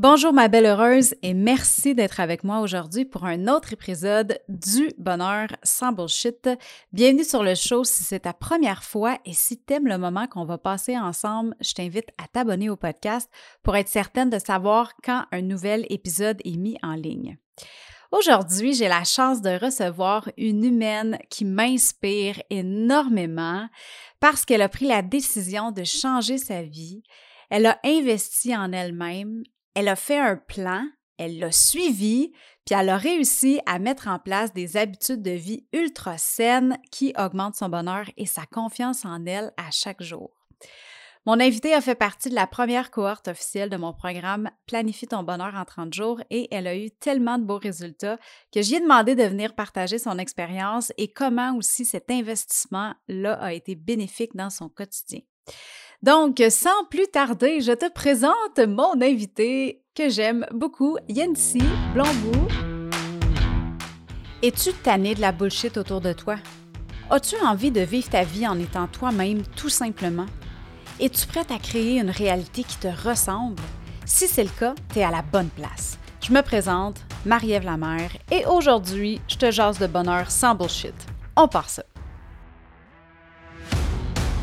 Bonjour ma belle heureuse et merci d'être avec moi aujourd'hui pour un autre épisode du bonheur sans bullshit. Bienvenue sur le show si c'est ta première fois et si t'aimes le moment qu'on va passer ensemble, je t'invite à t'abonner au podcast pour être certaine de savoir quand un nouvel épisode est mis en ligne. Aujourd'hui, j'ai la chance de recevoir une humaine qui m'inspire énormément parce qu'elle a pris la décision de changer sa vie. Elle a investi en elle-même, elle a fait un plan, elle l'a suivi, puis elle a réussi à mettre en place des habitudes de vie ultra saines qui augmentent son bonheur et sa confiance en elle à chaque jour. Mon invitée a fait partie de la première cohorte officielle de mon programme Planifie ton bonheur en 30 jours et elle a eu tellement de beaux résultats que j'y ai demandé de venir partager son expérience et comment aussi cet investissement-là a été bénéfique dans son quotidien. Donc, sans plus tarder, je te présente mon invité que j'aime beaucoup, Yancy Blambou. Es-tu tanné de la bullshit autour de toi? As-tu envie de vivre ta vie en étant toi-même tout simplement? Es-tu prête à créer une réalité qui te ressemble? Si c'est le cas, tu es à la bonne place. Je me présente, Marie-Ève Lamère, et aujourd'hui, je te jase de bonheur sans bullshit. On part ça.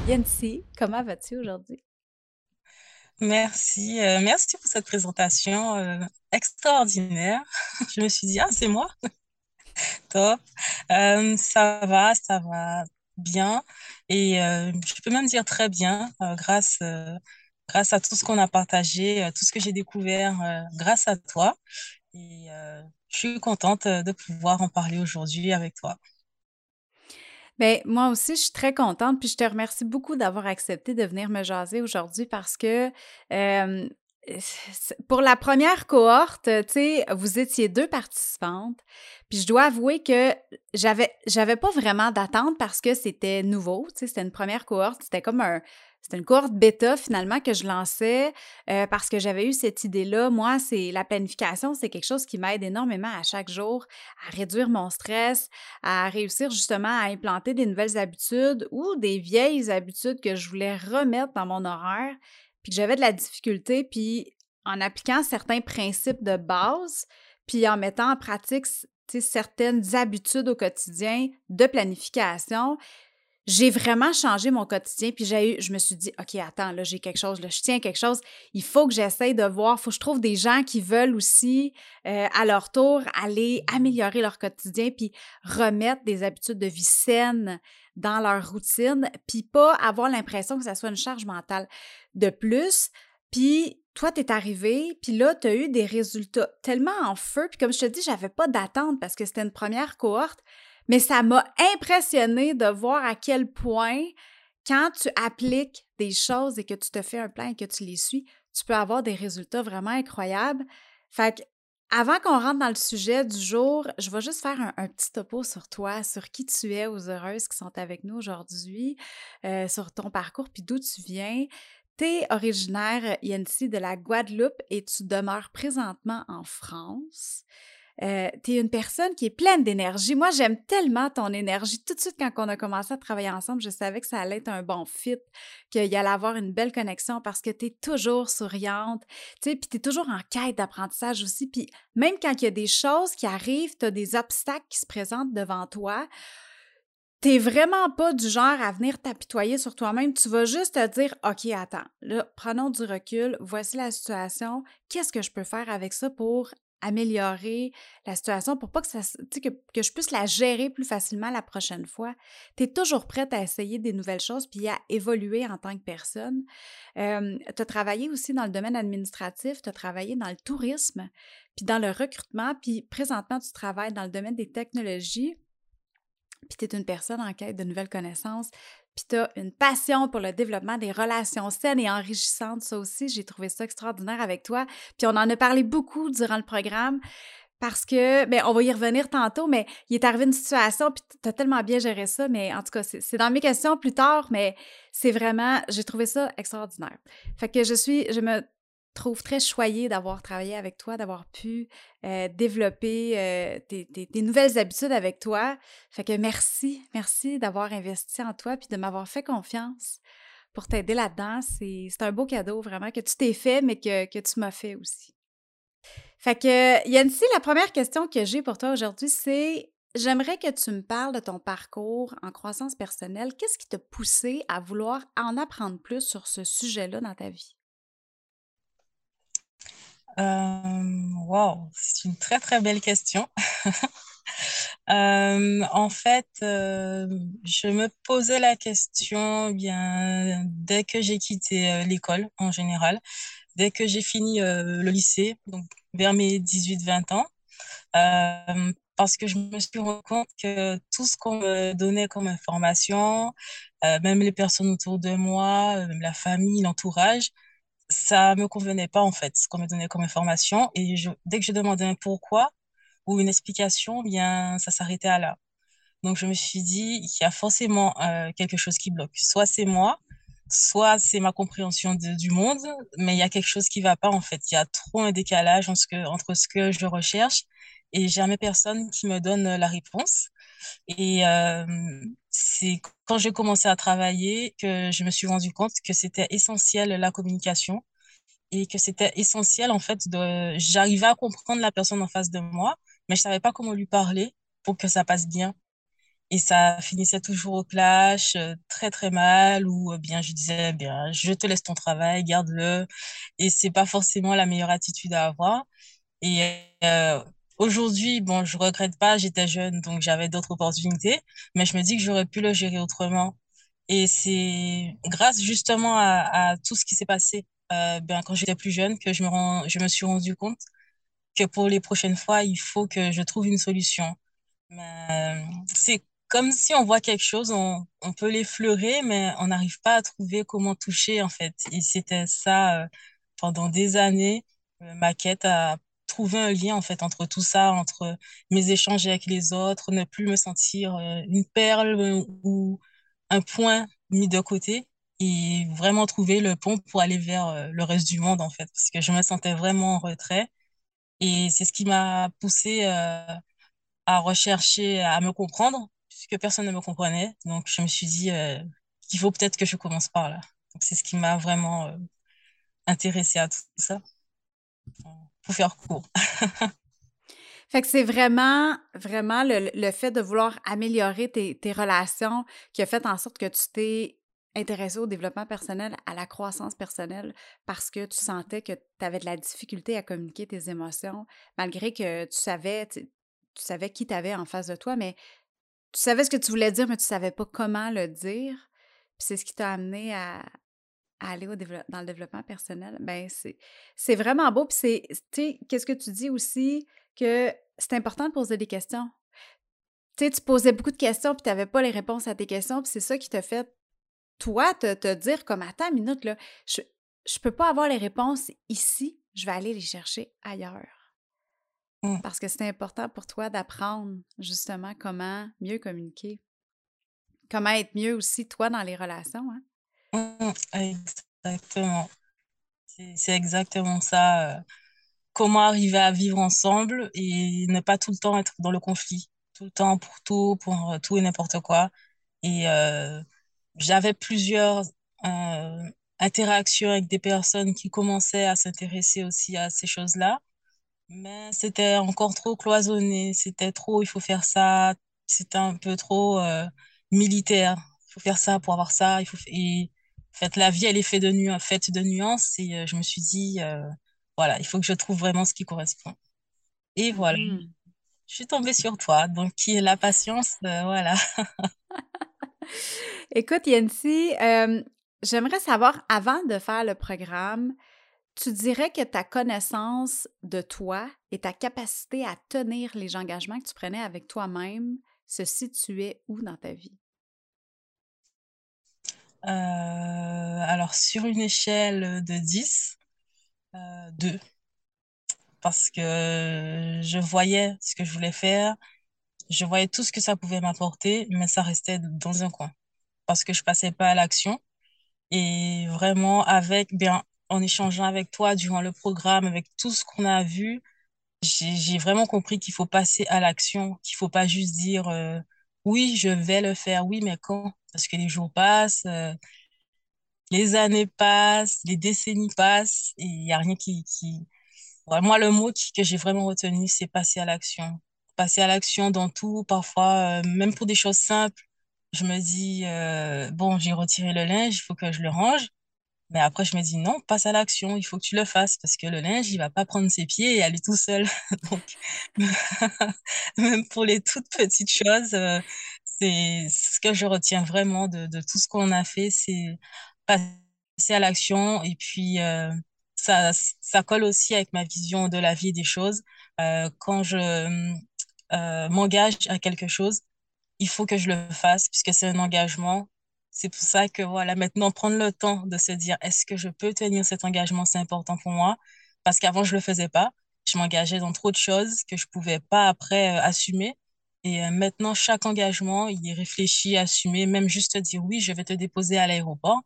Yancy, comment vas-tu aujourd'hui? Merci, euh, merci pour cette présentation euh, extraordinaire. Je me suis dit, ah, c'est moi. Top. Euh, ça va, ça va bien. Et je peux même dire très bien, grâce, grâce à tout ce qu'on a partagé, tout ce que j'ai découvert grâce à toi. Et je suis contente de pouvoir en parler aujourd'hui avec toi. Bien, moi aussi, je suis très contente, puis je te remercie beaucoup d'avoir accepté de venir me jaser aujourd'hui parce que pour la première cohorte, tu sais, vous étiez deux participantes, puis je dois avouer que j'avais j'avais pas vraiment d'attente parce que c'était nouveau, tu sais, c'était une première cohorte, c'était comme un c'était une cohorte bêta finalement que je lançais euh, parce que j'avais eu cette idée-là. Moi, c'est la planification, c'est quelque chose qui m'aide énormément à chaque jour à réduire mon stress, à réussir justement à implanter des nouvelles habitudes ou des vieilles habitudes que je voulais remettre dans mon horaire, puis que j'avais de la difficulté, puis en appliquant certains principes de base, puis en mettant en pratique certaines habitudes au quotidien de planification, j'ai vraiment changé mon quotidien, puis j'ai eu, je me suis dit, OK, attends, là, j'ai quelque chose, là, je tiens quelque chose, il faut que j'essaye de voir, il faut que je trouve des gens qui veulent aussi, euh, à leur tour, aller améliorer leur quotidien, puis remettre des habitudes de vie saines dans leur routine, puis pas avoir l'impression que ça soit une charge mentale de plus. Puis toi, t'es arrivé, puis là, tu as eu des résultats tellement en feu, puis comme je te dis, j'avais pas d'attente parce que c'était une première cohorte, mais ça m'a impressionné de voir à quel point, quand tu appliques des choses et que tu te fais un plan et que tu les suis, tu peux avoir des résultats vraiment incroyables. Fait que, avant qu'on rentre dans le sujet du jour, je vais juste faire un, petit topo sur toi, sur qui tu es aux heureuses qui sont avec nous aujourd'hui, euh, sur ton parcours, puis d'où tu viens. Tu es originaire, Yancy, de la Guadeloupe et tu demeures présentement en France. Euh, tu es une personne qui est pleine d'énergie. Moi, j'aime tellement ton énergie. Tout de suite, quand on a commencé à travailler ensemble, je savais que ça allait être un bon fit, qu'il allait avoir une belle connexion parce que tu es toujours souriante, tu sais, puis tu es toujours en quête d'apprentissage aussi. Puis même quand il y a des choses qui arrivent, tu as des obstacles qui se présentent devant toi, T'es vraiment pas du genre à venir t'apitoyer sur toi-même. Tu vas juste te dire, OK, attends, là, prenons du recul, voici la situation, qu'est-ce que je peux faire avec ça pour améliorer la situation pour pas que ça que, que je puisse la gérer plus facilement la prochaine fois. Tu es toujours prête à essayer des nouvelles choses puis à évoluer en tant que personne. tu as travaillé aussi dans le domaine administratif, tu as travaillé dans le tourisme, puis dans le recrutement, puis présentement tu travailles dans le domaine des technologies. Puis tu es une personne en quête de nouvelles connaissances, puis tu as une passion pour le développement des relations saines et enrichissantes. Ça aussi, j'ai trouvé ça extraordinaire avec toi. Puis on en a parlé beaucoup durant le programme parce que, bien, on va y revenir tantôt, mais il est arrivé une situation, puis tu as tellement bien géré ça, mais en tout cas, c'est dans mes questions plus tard, mais c'est vraiment, j'ai trouvé ça extraordinaire. Fait que je suis, je me trouve très choyée d'avoir travaillé avec toi, d'avoir pu euh, développer euh, tes, nouvelles habitudes avec toi. Fait que merci, merci d'avoir investi en toi puis de m'avoir fait confiance pour t'aider là-dedans. C'est un beau cadeau vraiment que tu t'es fait, mais que, tu m'as fait aussi. Fait que, Yancy, la première question que j'ai pour toi aujourd'hui, c'est j'aimerais que tu me parles de ton parcours en croissance personnelle. Qu'est-ce qui t'a poussé à vouloir en apprendre plus sur ce sujet-là dans ta vie? Euh, wow, c'est une très très belle question. Euh, en fait, euh, je me posais la question bien dès que j'ai quitté l'école en général, dès que j'ai fini le lycée, donc vers mes 18-20 ans, parce que je me suis rendu compte que tout ce qu'on me donnait comme information, même les personnes autour de moi, même la famille, l'entourage, ça me convenait pas en fait, ce qu'on me donnait comme information. Et dès que je demandais un pourquoi ou une explication, bien, ça s'arrêtait à là. Donc je me suis dit, il y a forcément euh, quelque chose qui bloque. Soit c'est moi, soit c'est ma compréhension du monde, mais il y a quelque chose qui va pas en fait. Il y a trop un décalage entre ce que, entre ce que je recherche et jamais personne qui me donne la réponse. Et euh, c'est quand j'ai commencé à travailler que je me suis rendu compte que c'était essentiel la communication et que c'était essentiel en fait de j'arrivais à comprendre la personne en face de moi, mais je savais pas comment lui parler pour que ça passe bien. Et ça finissait toujours au clash, euh, très très mal, ou euh, bien je disais, bien, je te laisse ton travail, garde-le. Et c'est pas forcément la meilleure attitude à avoir. Et euh, Aujourd'hui, bon, je regrette pas, j'étais jeune, donc j'avais d'autres opportunités, mais je me dis que j'aurais pu le gérer autrement. Et c'est grâce justement à, tout ce qui s'est passé euh, ben, quand j'étais plus jeune que je me, rends, je me suis rendu compte que pour les prochaines fois, il faut que je trouve une solution. Euh, c'est comme si on voit quelque chose, on, on peut l'effleurer, mais on n'arrive pas à trouver comment toucher, en fait. Et c'était ça euh, pendant des années, ma quête à trouver un lien en fait entre tout ça, entre mes échanges avec les autres, ne plus me sentir euh, une perle euh, ou un point mis de côté et vraiment trouver le pont pour aller vers euh, le reste du monde en fait, parce que je me sentais vraiment en retrait et c'est ce qui m'a poussé à rechercher, à me comprendre, puisque personne ne me comprenait. Donc je me suis dit qu'il faut peut-être que je commence par là. C'est ce qui m'a vraiment intéressée à tout ça faire court. Fait que c'est vraiment, vraiment le, fait de vouloir améliorer tes, relations qui a fait en sorte que tu t'es intéressé au développement personnel, à la croissance personnelle, parce que tu sentais que tu avais de la difficulté à communiquer tes émotions, malgré que tu savais, tu, savais qui tu avais en face de toi, mais tu savais ce que tu voulais dire, mais tu savais pas comment le dire. Puis c'est ce qui t'a amené à, aller au dans le développement personnel, ben c'est vraiment beau. Puis c'est, tu sais, qu'est-ce que tu dis aussi que c'est important de poser des questions. Tu sais, tu posais beaucoup de questions puis tu n'avais pas les réponses à tes questions, puis c'est ça qui t'a fait, toi, te, te, dire comme, attends une minute, là, je ne peux pas avoir les réponses ici, je vais aller les chercher ailleurs. Mmh. Parce que c'est important pour toi d'apprendre justement comment mieux communiquer. Comment être mieux aussi, toi, dans les relations. Hein? Exactement. C'est exactement ça. Euh, comment arriver à vivre ensemble et ne pas tout le temps être dans le conflit. Tout le temps pour tout, pour euh, tout et n'importe quoi. Et euh, j'avais plusieurs interactions avec des personnes qui commençaient à s'intéresser aussi à ces choses-là. Mais c'était encore trop cloisonné. C'était trop, il faut faire ça. C'était un peu trop militaire. Il faut faire ça pour avoir ça. Il faut... en fait, la vie, elle est faite de, nu faite de nuances et euh, je me suis dit, euh, voilà, il faut que je trouve vraiment ce qui correspond. Et voilà, mmh. je suis tombée sur toi. Donc, qui est la patience, euh, voilà. Écoute, Yancy, j'aimerais savoir, avant de faire le programme, tu dirais que ta connaissance de toi et ta capacité à tenir les engagements que tu prenais avec toi-même se situaient où dans ta vie? Euh, alors, sur une échelle de 10, 2. Euh, Parce que je voyais ce que je voulais faire, je voyais tout ce que ça pouvait m'apporter, mais ça restait dans un coin. Parce que je passais pas à l'action. Et vraiment, avec, bien, en échangeant avec toi durant le programme, avec tout ce qu'on a vu, j'ai vraiment compris qu'il faut passer à l'action, qu'il faut pas juste dire euh, oui, je vais le faire, oui, mais quand? Parce que les jours passent, euh, les années passent, les décennies passent, et il n'y a rien qui, moi, le mot que j'ai vraiment retenu, c'est passer à l'action. Passer à l'action dans tout, parfois, euh, même pour des choses simples. Je me dis, euh, bon, j'ai retiré le linge, il faut que je le range. Mais après, je me dis, non, passe à l'action, il faut que tu le fasses parce que le linge, il va pas prendre ses pieds et aller tout seul. Donc, même pour les toutes petites choses, euh, c'est ce que je retiens vraiment de, de tout ce qu'on a fait, c'est passer à l'action et puis euh, ça, ça colle aussi avec ma vision de la vie et des choses. Euh, quand je m'engage à quelque chose, il faut que je le fasse puisque c'est un engagement. C'est pour ça que voilà, maintenant prendre le temps de se dire est-ce que je peux tenir cet engagement, c'est important pour moi? Parce qu'avant je le faisais pas. Je m'engageais dans trop de choses que je pouvais pas après assumer. Et maintenant, chaque engagement, il est réfléchi, assumé, même juste dire oui, je vais te déposer à l'aéroport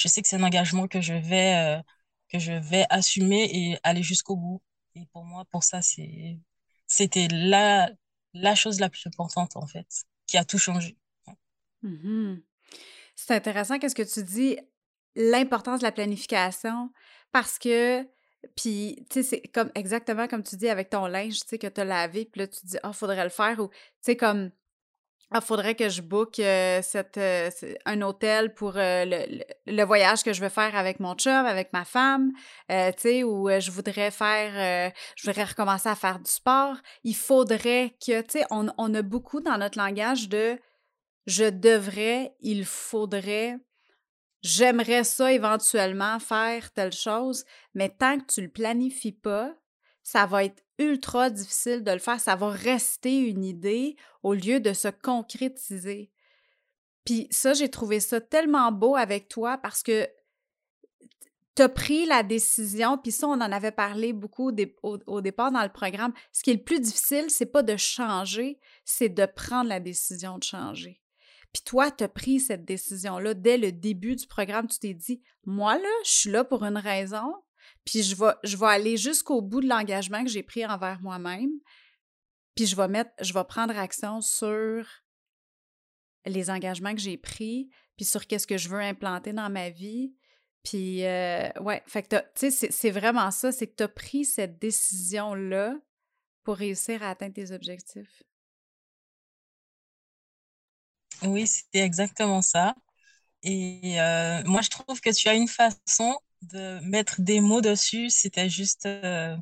je sais que c'est un engagement que je vais, euh, que je vais assumer et aller jusqu'au bout. Et pour moi, pour ça, c'était la, la chose la plus importante, en fait, qui a tout changé. Mm-hmm. C'est intéressant qu'est-ce que tu dis, l'importance de la planification, parce que, puis, tu sais, c'est comme exactement comme tu dis avec ton linge, tu sais, que tu as lavé, puis là, tu dis, ah, oh, faudrait le faire, ou, tu sais, comme, ah, faudrait que je book euh, cette, euh, un hôtel pour euh, le, le, voyage que je veux faire avec mon chum, avec ma femme, tu sais, ou je voudrais faire, je voudrais recommencer à faire du sport. Il faudrait que, tu sais, on, on, a beaucoup dans notre langage de je devrais, il faudrait, j'aimerais ça éventuellement faire telle chose, mais tant que tu le planifies pas, ça va être ultra difficile de le faire. Ça va rester une idée au lieu de se concrétiser. Puis ça, j'ai trouvé ça tellement beau avec toi parce que tu as pris la décision, puis ça, on en avait parlé beaucoup au, départ dans le programme. Ce qui est le plus difficile, c'est pas de changer, c'est de prendre la décision de changer. Puis toi, tu as pris cette décision-là dès le début du programme. Tu t'es dit, moi, là, je suis là pour une raison, puis je vais, je vais aller jusqu'au bout de l'engagement que j'ai pris envers moi-même. Puis je vais mettre, je vais prendre action sur les engagements que j'ai pris, puis sur qu'est-ce que je veux implanter dans ma vie. Puis, euh, ouais, fait que tu sais, c'est vraiment ça, c'est que tu as pris cette décision-là pour réussir à atteindre tes objectifs. Oui, c'était exactement ça. Et euh, moi, je trouve que tu as une façon de mettre des mots dessus, c'était juste. Euh,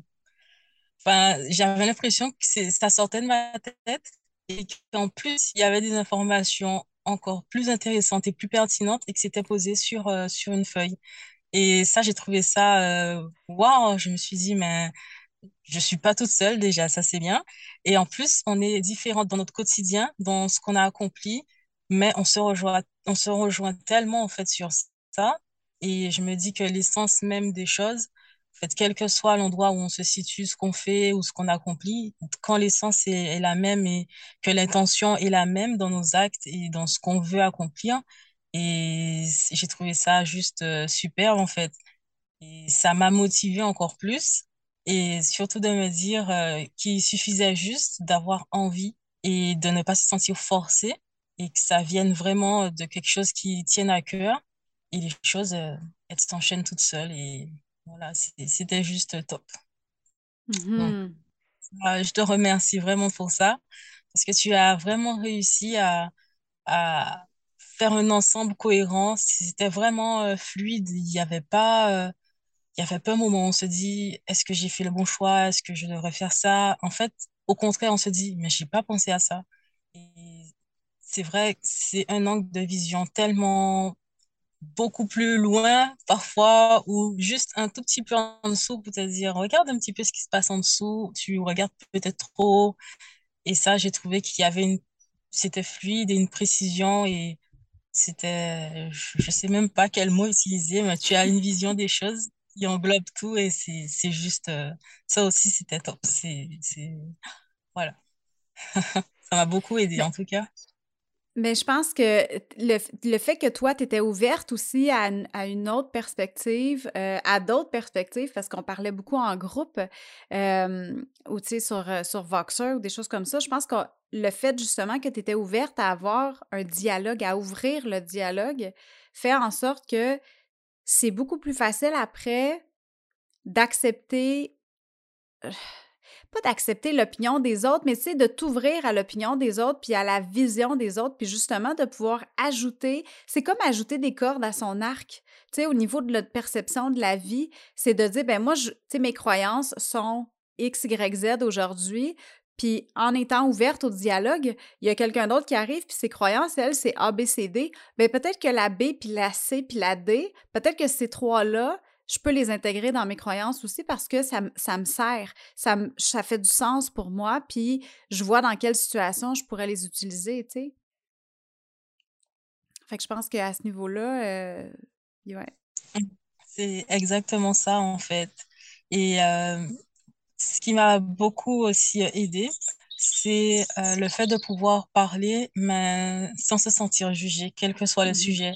j'avais l'impression que ça sortait de ma tête et qu'en plus, il y avait des informations encore plus intéressantes et plus pertinentes et que c'était posé sur, euh, sur une feuille. Et ça, j'ai trouvé ça. Waouh! je me suis dit, mais je suis pas toute seule déjà, ça c'est bien. Et en plus, on est différentes dans notre quotidien, dans ce qu'on a accompli, mais on se rejoint, on se rejoint tellement en fait sur ça et je me dis que l'essence même des choses, en fait, quel que soit l'endroit où on se situe, ce qu'on fait ou ce qu'on accomplit, quand l'essence est, la même et que l'intention est la même dans nos actes et dans ce qu'on veut accomplir, et j'ai trouvé ça juste euh, super en fait. Et ça m'a motivé encore plus et surtout de me dire euh, qu'il suffisait juste d'avoir envie et de ne pas se sentir forcé et que ça vienne vraiment de quelque chose qui tienne à cœur et les choses, euh, elles s'enchaînent toutes seules. Et voilà, c'était juste top. Mm-hmm. je te remercie vraiment pour ça, parce que tu as vraiment réussi à, à faire un ensemble cohérent. C'était vraiment euh, fluide. Il n'y avait pas... Euh, il y avait pas un moment où on se dit, est-ce que j'ai fait le bon choix? Est-ce que je devrais faire ça? En fait, au contraire, on se dit, mais j'ai pas pensé à ça. Et c'est vrai que c'est un angle de vision tellement beaucoup plus loin parfois ou juste un tout petit peu en dessous pour te dire regarde un petit peu ce qui se passe en dessous tu regardes peut-être trop et ça j'ai trouvé qu'il y avait une c'était fluide et une précision et c'était je, sais même pas quel mot utiliser mais tu as une vision des choses qui englobe tout et c'est juste euh, ça aussi c'était top. C'est voilà. Ça m'a beaucoup aidé en tout cas mais je pense que le, fait que toi, tu étais ouverte aussi à, une autre perspective, euh, à d'autres perspectives, parce qu'on parlait beaucoup en groupe, euh, ou tu sais, sur, euh, sur Voxer ou des choses comme ça, je pense que le fait justement que tu étais ouverte à avoir un dialogue, à ouvrir le dialogue, fait en sorte que c'est beaucoup plus facile après d'accepter pas d'accepter l'opinion des autres, mais c'est de t'ouvrir à l'opinion des autres, puis à la vision des autres, puis justement de pouvoir ajouter, c'est comme ajouter des cordes à son arc. Tu sais, au niveau de notre perception de la vie, c'est de dire, ben moi, tu sais, mes croyances sont X, Y, Z aujourd'hui, puis en étant ouverte au dialogue, il y a quelqu'un d'autre qui arrive, puis ses croyances, elle, c'est A, B, C, D. Bien, peut-être que la B, puis la C, puis la D, peut-être que ces trois-là, je peux les intégrer dans mes croyances aussi parce que ça, ça me sert, ça, ça fait du sens pour moi, puis je vois dans quelle situation je pourrais les utiliser, tu sais. Fait que je pense qu'à ce niveau-là, euh, ouais. C'est exactement ça, en fait. Et euh, ce qui m'a beaucoup aussi aidé, c'est euh, le fait de pouvoir parler, mais sans se sentir jugé, quel que soit le mmh sujet,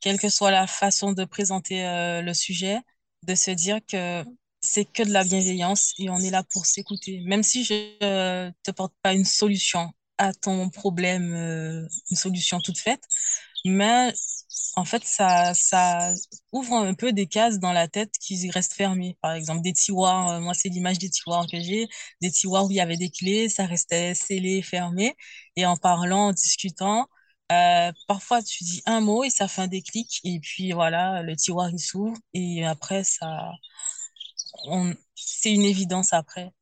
quelle que soit la façon de présenter le sujet de se dire que c'est que de la bienveillance et on est là pour s'écouter. Même si je ne te porte pas une solution à ton problème, euh, une solution toute faite, mais en fait, ça, ça ouvre un peu des cases dans la tête qui restent fermées. Par exemple, des tiroirs, euh, moi, c'est l'image des tiroirs que j'ai, des tiroirs où il y avait des clés, ça restait scellé, fermé. Et en parlant, en discutant, euh, parfois, tu dis un mot et ça fait un déclic, et puis voilà, le tiroir il s'ouvre, et après, ça, on, c'est une évidence après.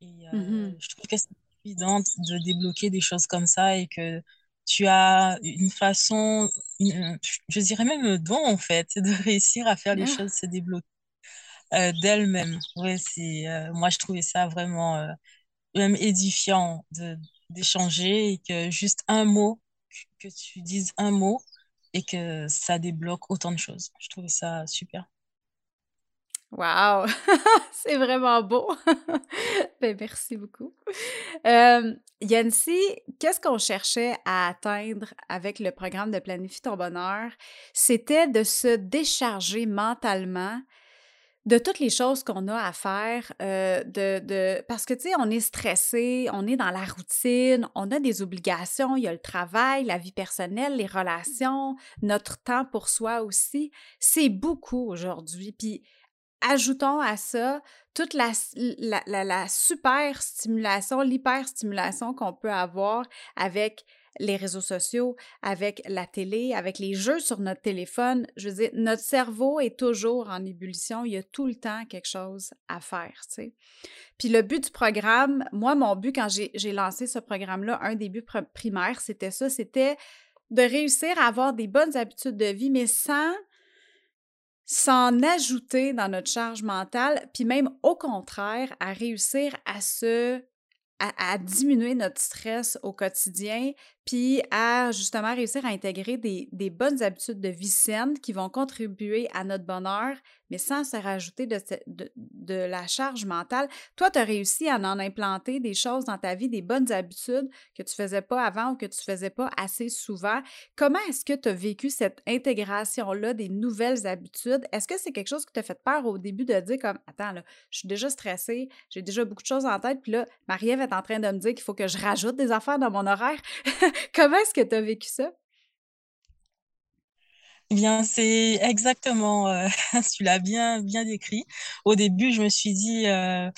Et, euh, mmh Je trouve que c'est évident de débloquer des choses comme ça et que tu as une façon, je dirais même un don en fait, de réussir à faire les choses se débloquer euh, d'elles-mêmes. Ouais, c'est, moi, je trouvais ça vraiment même édifiant de, d'échanger et que juste un mot que tu dises un mot et que ça débloque autant de choses. Je trouvais ça super. Wow! c'est vraiment beau! ben, merci beaucoup. Euh, Yancy, qu'est-ce qu'on cherchait à atteindre avec le programme de Planifie ton bonheur? C'était de se décharger mentalement de toutes les choses qu'on a à faire, euh, de, de, parce que, tu sais, on est stressé, on est dans la routine, on a des obligations, il y a le travail, la vie personnelle, les relations, notre temps pour soi aussi. C'est beaucoup aujourd'hui. Puis, ajoutons à ça toute la, la, la, la super stimulation, l'hyper-stimulation qu'on peut avoir avec les réseaux sociaux, avec la télé, avec les jeux sur notre téléphone. Je veux dire, notre cerveau est toujours en ébullition. Il y a tout le temps quelque chose à faire, tu sais. Puis le but du programme, moi, mon but quand j'ai lancé ce programme-là, un début primaire, c'était ça, c'était de réussir à avoir des bonnes habitudes de vie, mais sans s'en ajouter dans notre charge mentale, puis même au contraire, à réussir à se à, diminuer notre stress au quotidien, puis à justement réussir à intégrer des, des, bonnes habitudes de vie saine qui vont contribuer à notre bonheur, mais sans se rajouter de, de, la charge mentale. Toi, tu as réussi à en implanter des choses dans ta vie, des bonnes habitudes que tu faisais pas avant ou que tu faisais pas assez souvent. Comment est-ce que tu as vécu cette intégration-là des nouvelles habitudes? Est-ce que c'est quelque chose qui t'a fait peur au début de dire comme, attends, là, je suis déjà stressée, j'ai déjà beaucoup de choses en tête, puis là, Marie-Ève est en train de me dire qu'il faut que je rajoute des affaires dans mon horaire? Comment est-ce que tu as vécu ça? Eh bien, c'est exactement, euh, tu l'as bien, bien décrit. Au début, je me suis dit, euh,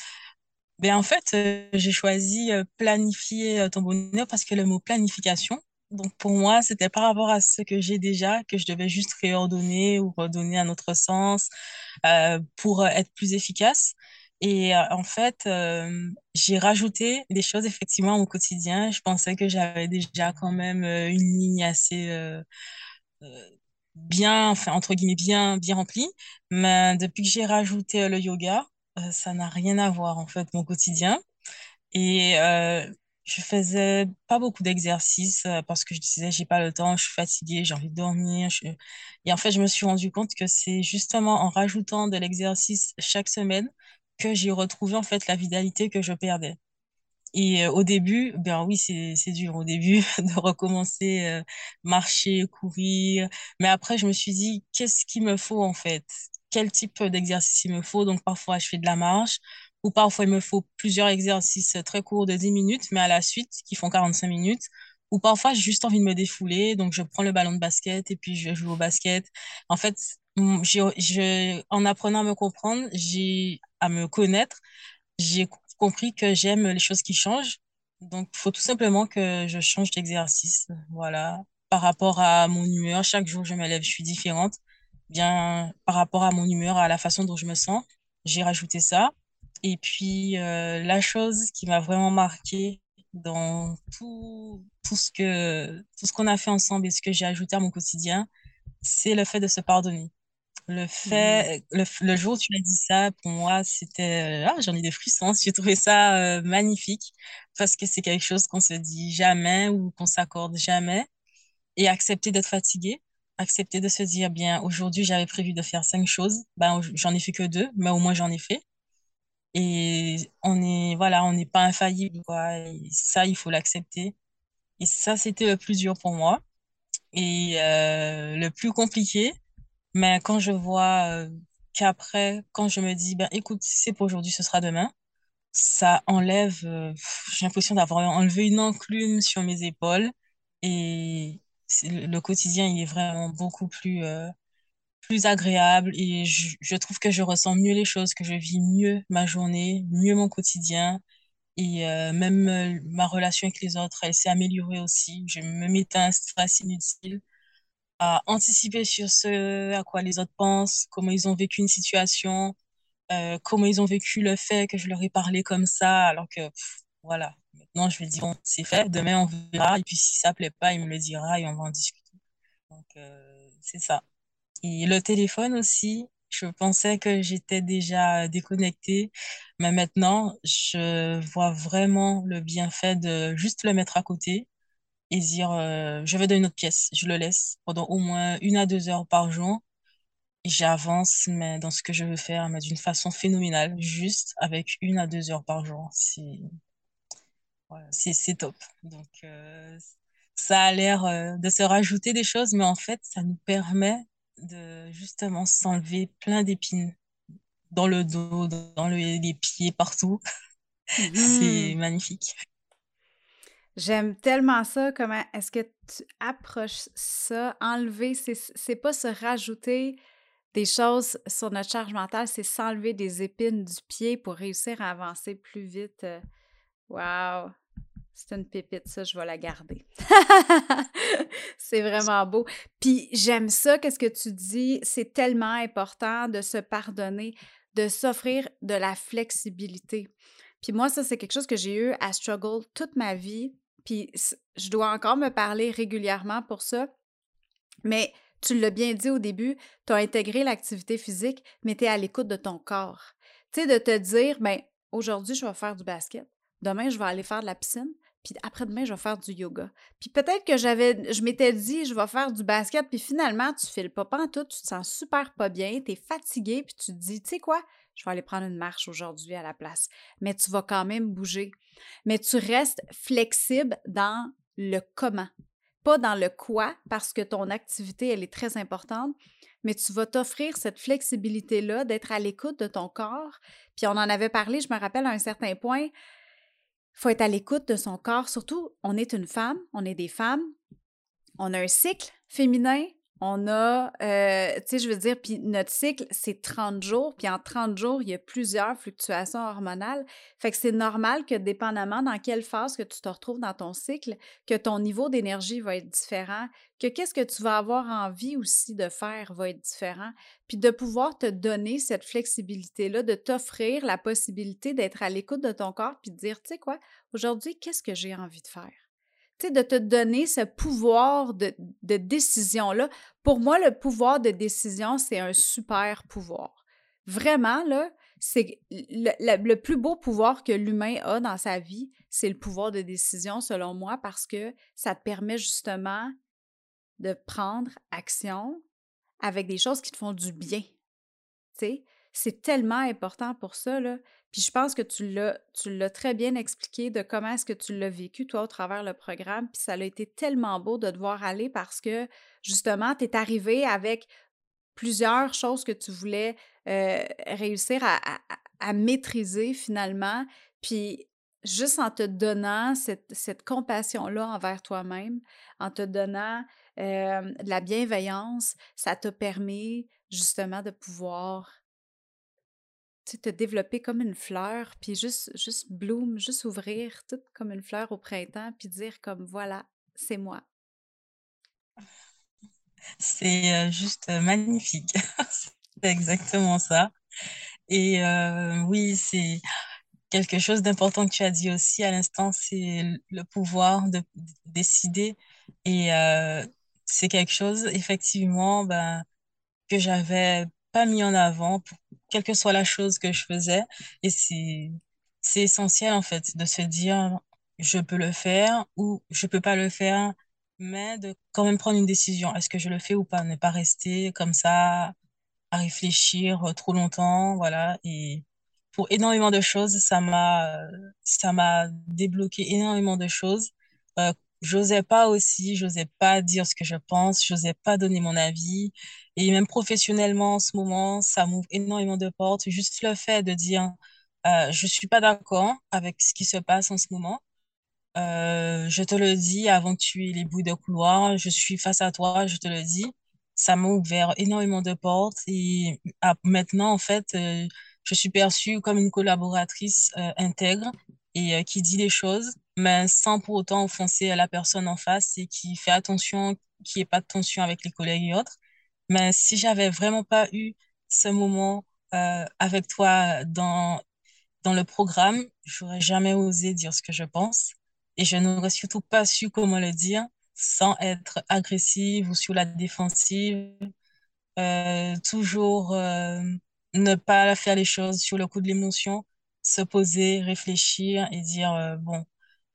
ben, en fait, euh, j'ai choisi planifier ton bonheur parce que le mot planification, donc pour moi, c'était par rapport à ce que j'ai déjà que je devais juste réordonner ou redonner un autre sens pour être plus efficace. Et euh, en fait, euh, j'ai rajouté des choses effectivement au quotidien. Je pensais que j'avais déjà quand même euh, une ligne assez bien, enfin entre guillemets bien, bien remplie. Mais depuis que j'ai rajouté le yoga, ça n'a rien à voir en fait mon quotidien. Et je faisais pas beaucoup d'exercices parce que je disais j'ai pas le temps, je suis fatiguée, j'ai envie de dormir. Et en fait, je me suis rendu compte que c'est justement en rajoutant de l'exercice chaque semaine que j'ai retrouvé en fait la vitalité que je perdais. Et euh, au début, ben oui, c'est dur au début de recommencer euh, marcher, courir. Mais après, je me suis dit, qu'est-ce qu'il me faut en fait? Quel type d'exercice il me faut? Donc parfois, je fais de la marche ou parfois, il me faut plusieurs exercices très courts de 10 minutes, mais à la suite, qui font 45 minutes. Ou parfois, j'ai juste envie de me défouler, donc je prends le ballon de basket et puis je joue au basket. En fait, en apprenant à me comprendre, à me connaître, j'ai compris que j'aime les choses qui changent. Donc, il faut tout simplement que je change d'exercice. Voilà. Par rapport à mon humeur, chaque jour, je me lève, je suis différente. Bien, par rapport à mon humeur, à la façon dont je me sens, j'ai rajouté ça. Et puis, euh, la chose qui m'a vraiment marquée dans tout, tout ce que, tout ce qu'on a fait ensemble et ce que j'ai ajouté à mon quotidien, c'est le fait de se pardonner. Le fait, le, le jour où tu m'as dit ça, pour moi, c'était, ah, j'en ai des frissons. J'ai trouvé ça euh, magnifique parce que c'est quelque chose qu'on se dit jamais ou qu'on s'accorde jamais. Et accepter d'être fatigué, accepter de se dire, bien, aujourd'hui, j'avais prévu de faire cinq choses. Ben, j'en ai fait que deux, mais au moins j'en ai fait. Et on est, voilà, on n'est pas infaillible, quoi. Et ça, il faut l'accepter. Et ça, c'était le plus dur pour moi. Et euh, le plus compliqué, mais quand je vois euh, qu'après, quand je me dis, ben écoute, si c'est pour aujourd'hui, ce sera demain, ça enlève, euh, j'ai l'impression d'avoir enlevé une enclume sur mes épaules. Et le quotidien, il est vraiment beaucoup plus, plus agréable et je, trouve que je ressens mieux les choses, que je vis mieux ma journée, mieux mon quotidien et euh, même euh, ma relation avec les autres, elle s'est améliorée aussi. Je me mettais un stress inutile à anticiper sur ce à quoi les autres pensent, comment ils ont vécu une situation, euh, comment ils ont vécu le fait que je leur ai parlé comme ça, alors que voilà. Maintenant, je vais dire, bon, c'est fait, demain on verra, et puis si ça plaît pas, il me le dira et on va en discuter. Donc, c'est ça. Et le téléphone aussi, je pensais que j'étais déjà déconnectée, mais maintenant, je vois vraiment le bienfait de juste le mettre à côté et dire, euh, je vais dans une autre pièce, je le laisse pendant au moins une à deux heures par jour. J'avance, mais dans ce que je veux faire, mais d'une façon phénoménale, juste avec une à deux heures par jour. C'est voilà, c'est top. Donc, euh, ça a l'air euh, de se rajouter des choses, mais en fait, ça nous permet de justement s'enlever plein d'épines dans le dos, dans les pieds, partout. c'est mhm. magnifique. J'aime tellement ça. Comment est-ce que tu approches ça? Enlever, c'est pas se rajouter des choses sur notre charge mentale, c'est s'enlever des épines du pied pour réussir à avancer plus vite. Wow! C'est une pépite, ça, je vais la garder. c'est vraiment beau. Puis j'aime ça, qu'est-ce que tu dis? C'est tellement important de se pardonner, de s'offrir de la flexibilité. Puis moi, ça, c'est quelque chose que j'ai eu à struggle toute ma vie. Puis je dois encore me parler régulièrement pour ça. Mais tu l'as bien dit au début, tu as intégré l'activité physique, mais tu es à l'écoute de ton corps. Tu sais, de te dire, ben aujourd'hui, je vais faire du basket. Demain, je vais aller faire de la piscine. Puis après-demain, je vais faire du yoga. Puis peut-être que j'avais, je m'étais dit, je vais faire du basket, puis finalement, tu files pas tout, tu te sens super pas bien, tu es fatigué, puis tu te dis, tu sais quoi, je vais aller prendre une marche aujourd'hui à la place. Mais tu vas quand même bouger. Mais tu restes flexible dans le comment, pas dans le quoi, parce que ton activité, elle est très importante, mais tu vas t'offrir cette flexibilité-là d'être à l'écoute de ton corps. Puis on en avait parlé, je me rappelle à un certain point, faut être à l'écoute de son corps. Surtout, on est une femme, on est des femmes, on a un cycle féminin, on a, euh, tu sais, je veux dire, puis notre cycle, c'est 30 jours, puis en 30 jours, il y a plusieurs fluctuations hormonales. Fait que c'est normal que, dépendamment dans quelle phase que tu te retrouves dans ton cycle, que ton niveau d'énergie va être différent, que qu'est-ce que tu vas avoir envie aussi de faire va être différent, puis de pouvoir te donner cette flexibilité-là, de t'offrir la possibilité d'être à l'écoute de ton corps, puis de dire, tu sais quoi, aujourd'hui, qu'est-ce que j'ai envie de faire? De te donner ce pouvoir de, décision-là. Pour moi, le pouvoir de décision, c'est un super pouvoir. Vraiment, là, c'est le, plus beau pouvoir que l'humain a dans sa vie, c'est le pouvoir de décision, selon moi, parce que ça te permet justement de prendre action avec des choses qui te font du bien. C'est tellement important pour ça. Puis je pense que tu l'as, tu l'as très bien expliqué de comment est-ce que tu l'as vécu, toi, au travers le programme. Puis ça a été tellement beau de te voir aller parce que, justement, tu es arrivé avec plusieurs choses que tu voulais réussir à, maîtriser finalement. Puis juste en te donnant cette, compassion-là envers toi-même, en te donnant de la bienveillance, ça t'a permis justement de pouvoir te développer comme une fleur, puis juste, juste bloom, juste ouvrir, tout comme une fleur au printemps, puis dire comme voilà, c'est moi. C'est euh, juste euh, magnifique. c'est exactement ça. Et euh, oui, c'est quelque chose d'important que tu as dit aussi à l'instant, c'est le pouvoir de décider. Et c'est quelque chose, effectivement, ben, que j'avais pas mis en avant, pour, quelle que soit la chose que je faisais. Et c'est, essentiel, en fait, de se dire, je peux le faire ou je peux pas le faire, mais de quand même prendre une décision. Est-ce que je le fais ou pas? Ne pas rester comme ça à réfléchir trop longtemps, voilà. Et pour énormément de choses, ça m'a, ça m'a débloqué énormément de choses. Euh, j'osais pas aussi, j'osais pas dire ce que je pense, j'osais pas donner mon avis. Et même professionnellement, en ce moment, ça m'ouvre énormément de portes. Juste le fait de dire, euh, je suis pas d'accord avec ce qui se passe en ce moment. Euh, je te le dis avant que tu aies les bouts de couloir, je suis face à toi, je te le dis. Ça m'a ouvert énormément de portes et ah, maintenant, en fait, euh, je suis perçue comme une collaboratrice euh, intègre et euh, qui dit les choses, mais sans pour autant offenser la personne en face et qui fait attention qu'il n'y ait pas de tension avec les collègues et autres. Mais si j'avais vraiment pas eu ce moment avec toi dans, dans le programme, j'aurais jamais osé dire ce que je pense et je n'aurais surtout pas su comment le dire sans être agressive ou sur la défensive. Euh, toujours euh, ne pas faire les choses sur le coup de l'émotion, se poser, réfléchir et dire, euh, bon,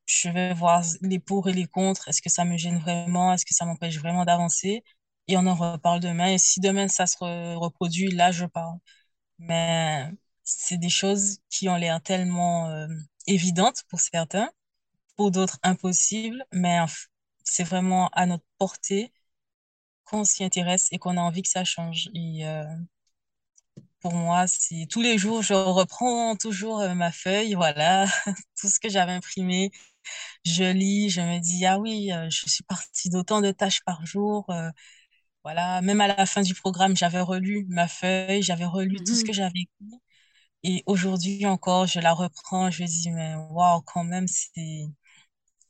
je vais voir les pour et les contre. Est-ce que ça me gêne vraiment? Est-ce que ça m'empêche vraiment d'avancer? Et on en reparle demain. Et si demain ça se reproduit, là, je parle. Mais c'est des choses qui ont l'air tellement évidentes pour certains, pour d'autres impossibles. Mais c'est vraiment à notre portée qu'on s'y intéresse et qu'on a envie que ça change. Euh, pour moi, c'est tous les jours, je reprends toujours euh, ma feuille, voilà, tout ce que j'avais imprimé. Je lis, je me dis, ah oui, euh, je suis partie d'autant de tâches par jour. voilà, même à la fin du programme, j'avais relu ma feuille, j'avais relu tout ce que mmh j'avais écrit. Et aujourd'hui encore, je la reprends, je me dis, mais waouh, quand même, c'est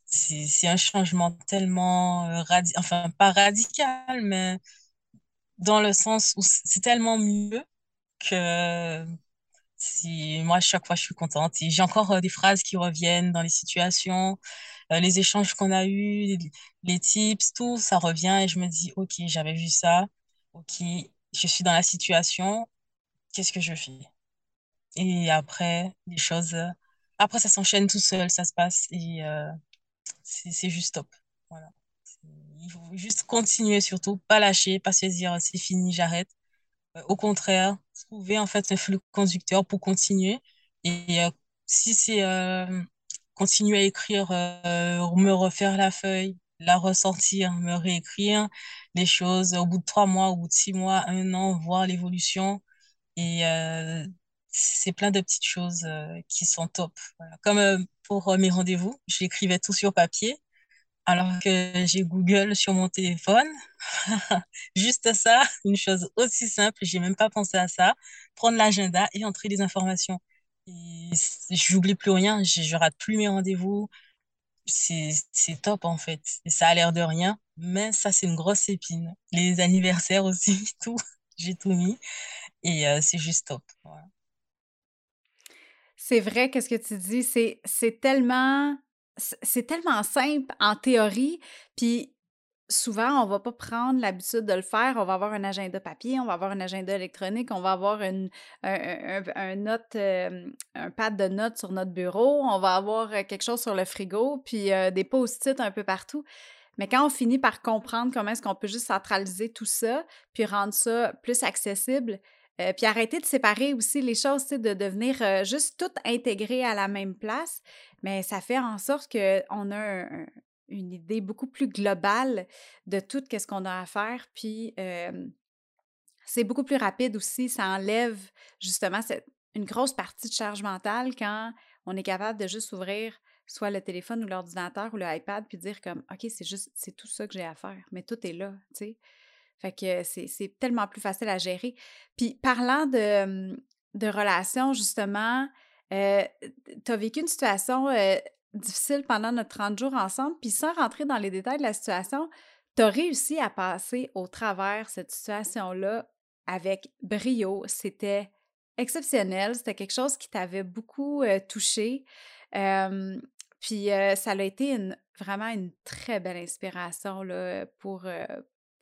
c'est un changement tellement euh, radical, enfin pas radical, mais dans le sens où c'est tellement mieux que si moi chaque fois je suis contente j'ai encore euh, des phrases qui reviennent dans les situations, euh, les échanges qu'on a eus, les, tips, tout ça revient et je me dis ok j'avais vu ça, ok je suis dans la situation, qu'est-ce que je fais? Et après les choses, après ça s'enchaîne tout seul, ça se passe et c'est juste top. Voilà. Il faut juste continuer surtout, pas lâcher, pas se dire c'est fini, j'arrête. Euh, au contraire, trouver en fait un flux conducteur pour continuer. Et euh, si c'est euh, continuer à écrire, me refaire la feuille, la ressentir, me réécrire les choses au bout de trois mois, au bout de six mois, un an, voir l'évolution. Et c'est plein de petites choses qui sont top. Comme pour mes rendez-vous, j'écrivais tout sur papier alors que j'ai Google sur mon téléphone. Juste ça, une chose aussi simple, j'ai même pas pensé à ça. Prendre l'agenda et entrer les informations. Et j'oublie plus rien, je, je rate plus mes rendez-vous. C'est, top en fait. Et ça a l'air de rien, mais ça c'est une grosse épine. Les anniversaires aussi, tout, j'ai tout mis. Et euh, c'est juste top. C'est vrai, qu'est-ce que tu dis? C'est tellement c'est tellement simple en théorie, puis souvent, on va pas prendre l'habitude de le faire. On va avoir un agenda papier, on va avoir un agenda électronique, on va avoir une, un, note, un pad de notes sur notre bureau, on va avoir quelque chose sur le frigo, puis des post-it un peu partout. Mais quand on finit par comprendre comment est-ce qu'on peut juste centraliser tout ça, puis rendre ça plus accessible, puis arrêter de séparer aussi les choses, de devenir juste tout intégré à la même place, mais ça fait en sorte qu'on a une idée beaucoup plus globale de tout ce qu'on a à faire. Puis c'est beaucoup plus rapide aussi, ça enlève justement une grosse partie de charge mentale quand on est capable de juste ouvrir soit le téléphone ou l'ordinateur ou le iPad puis dire comme OK, c'est juste c'est tout ça que j'ai à faire, mais tout est là, tu sais. Fait que c'est tellement plus facile à gérer. Puis parlant de, de relation, justement, euh, tu as vécu une situation euh, difficile pendant notre 30 jours ensemble, puis sans rentrer dans les détails de la situation, tu as réussi à passer au travers cette situation-là avec brio. C'était exceptionnel, c'était quelque chose qui t'avait beaucoup euh, touché. puis ça a été vraiment une très belle inspiration là, pour,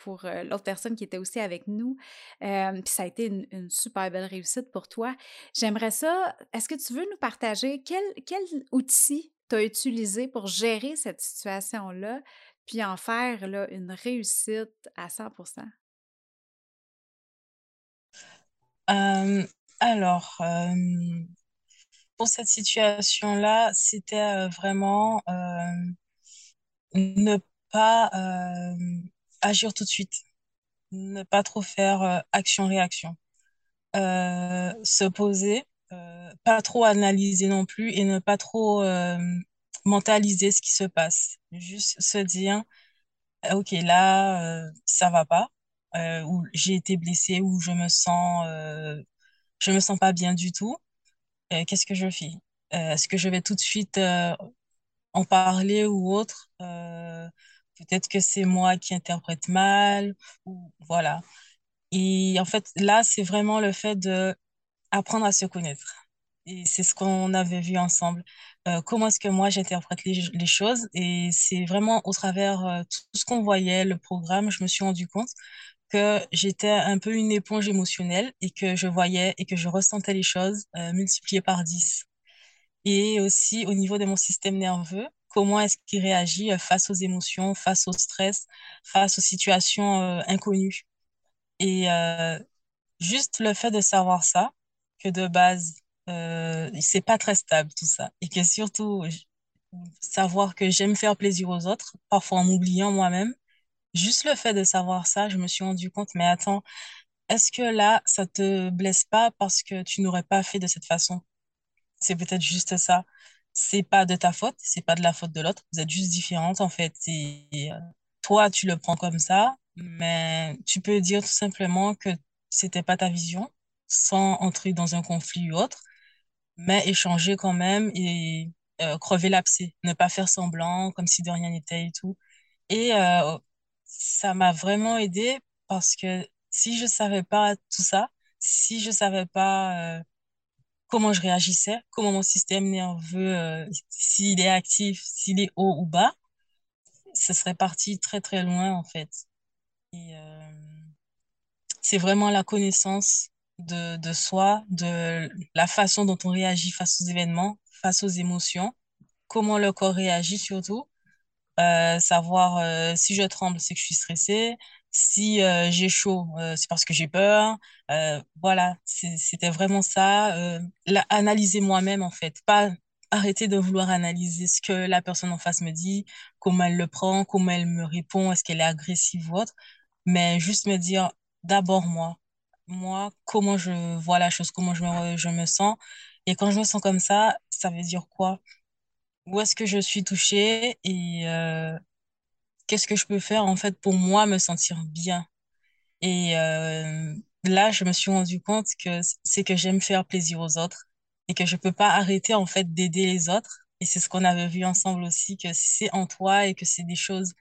pour l'autre personne qui était aussi avec nous. puis ça a été une, super belle réussite pour toi. J'aimerais ça, est-ce que tu veux nous partager quel, quel outil tu as utilisé pour gérer cette situation-là, puis en faire là, une réussite à 100 alors, pour cette situation-là, c'était vraiment ne pas agir tout de suite, ne pas trop faire action-réaction, se poser, pas trop analyser non plus et ne pas trop mentaliser ce qui se passe. Juste se dire, ok, là, ça va pas, ou j'ai été blessée, ou je me sens, je me sens pas bien du tout. Qu'est-ce que je fais? Est-ce que je vais tout de suite en parler ou autre? Peut-être que c'est moi qui interprète mal, ou voilà. Et en fait, là, c'est vraiment le fait de apprendre à se connaître. Et c'est ce qu'on avait vu ensemble. Euh, comment est-ce que moi j'interprète les, choses? Et c'est vraiment au travers euh, tout ce qu'on voyait, le programme, je me suis rendu compte que j'étais un peu une éponge émotionnelle et que je voyais et que je ressentais les choses euh, multipliées par 10. Et aussi au niveau de mon système nerveux, comment est-ce qu'il réagit euh, face aux émotions, face au stress, face aux situations euh, inconnues. Et euh, juste le fait de savoir ça, que de base, c'est pas très stable tout ça. Et que surtout, savoir que j'aime faire plaisir aux autres, parfois en m'oubliant moi-même. Juste le fait de savoir ça, je me suis rendu compte, mais attends, est-ce que là, ça te blesse pas parce que tu n'aurais pas fait de cette façon? C'est peut-être juste ça c'est pas de ta faute, c'est pas de la faute de l'autre. Vous êtes juste différentes en fait. Et, euh, toi, tu le prends comme ça, mais tu peux dire tout simplement que c'était pas ta vision, sans entrer dans un conflit ou autre, mais échanger quand même et euh, crever l'abcès, ne pas faire semblant, comme si de rien n'était et tout. Et euh, ça m'a vraiment aidé parce que si je savais pas tout ça, si je savais pas comment je réagissais, comment mon système nerveux, euh, s'il est actif, s'il est haut ou bas, ce serait parti très très loin en fait. Euh, c'est vraiment la connaissance de, de soi, de la façon dont on réagit face aux événements, face aux émotions, comment le corps réagit surtout, euh, savoir si je tremble, c'est que je suis stressée, si euh, j'ai chaud, euh, c'est parce que j'ai peur. Euh, voilà, c'était vraiment ça. analyser moi-même, en fait. Pas arrêter de vouloir analyser ce que la personne en face me dit, comment elle le prend, comment elle me répond, est-ce qu'elle est agressive ou autre. Mais juste me dire, d'abord moi. Moi, comment je vois la chose, comment je me, je me sens. Et quand je me sens comme ça, ça veut dire quoi? Où est-ce que je suis touchée? Et qu'est-ce que je peux faire en fait pour moi me sentir bien. Et euh, là, je me suis rendu compte que c'est que j'aime faire plaisir aux autres et que je peux pas arrêter en fait d'aider les autres. Et c'est ce qu'on avait vu ensemble aussi, que c'est en toi et que c'est des choses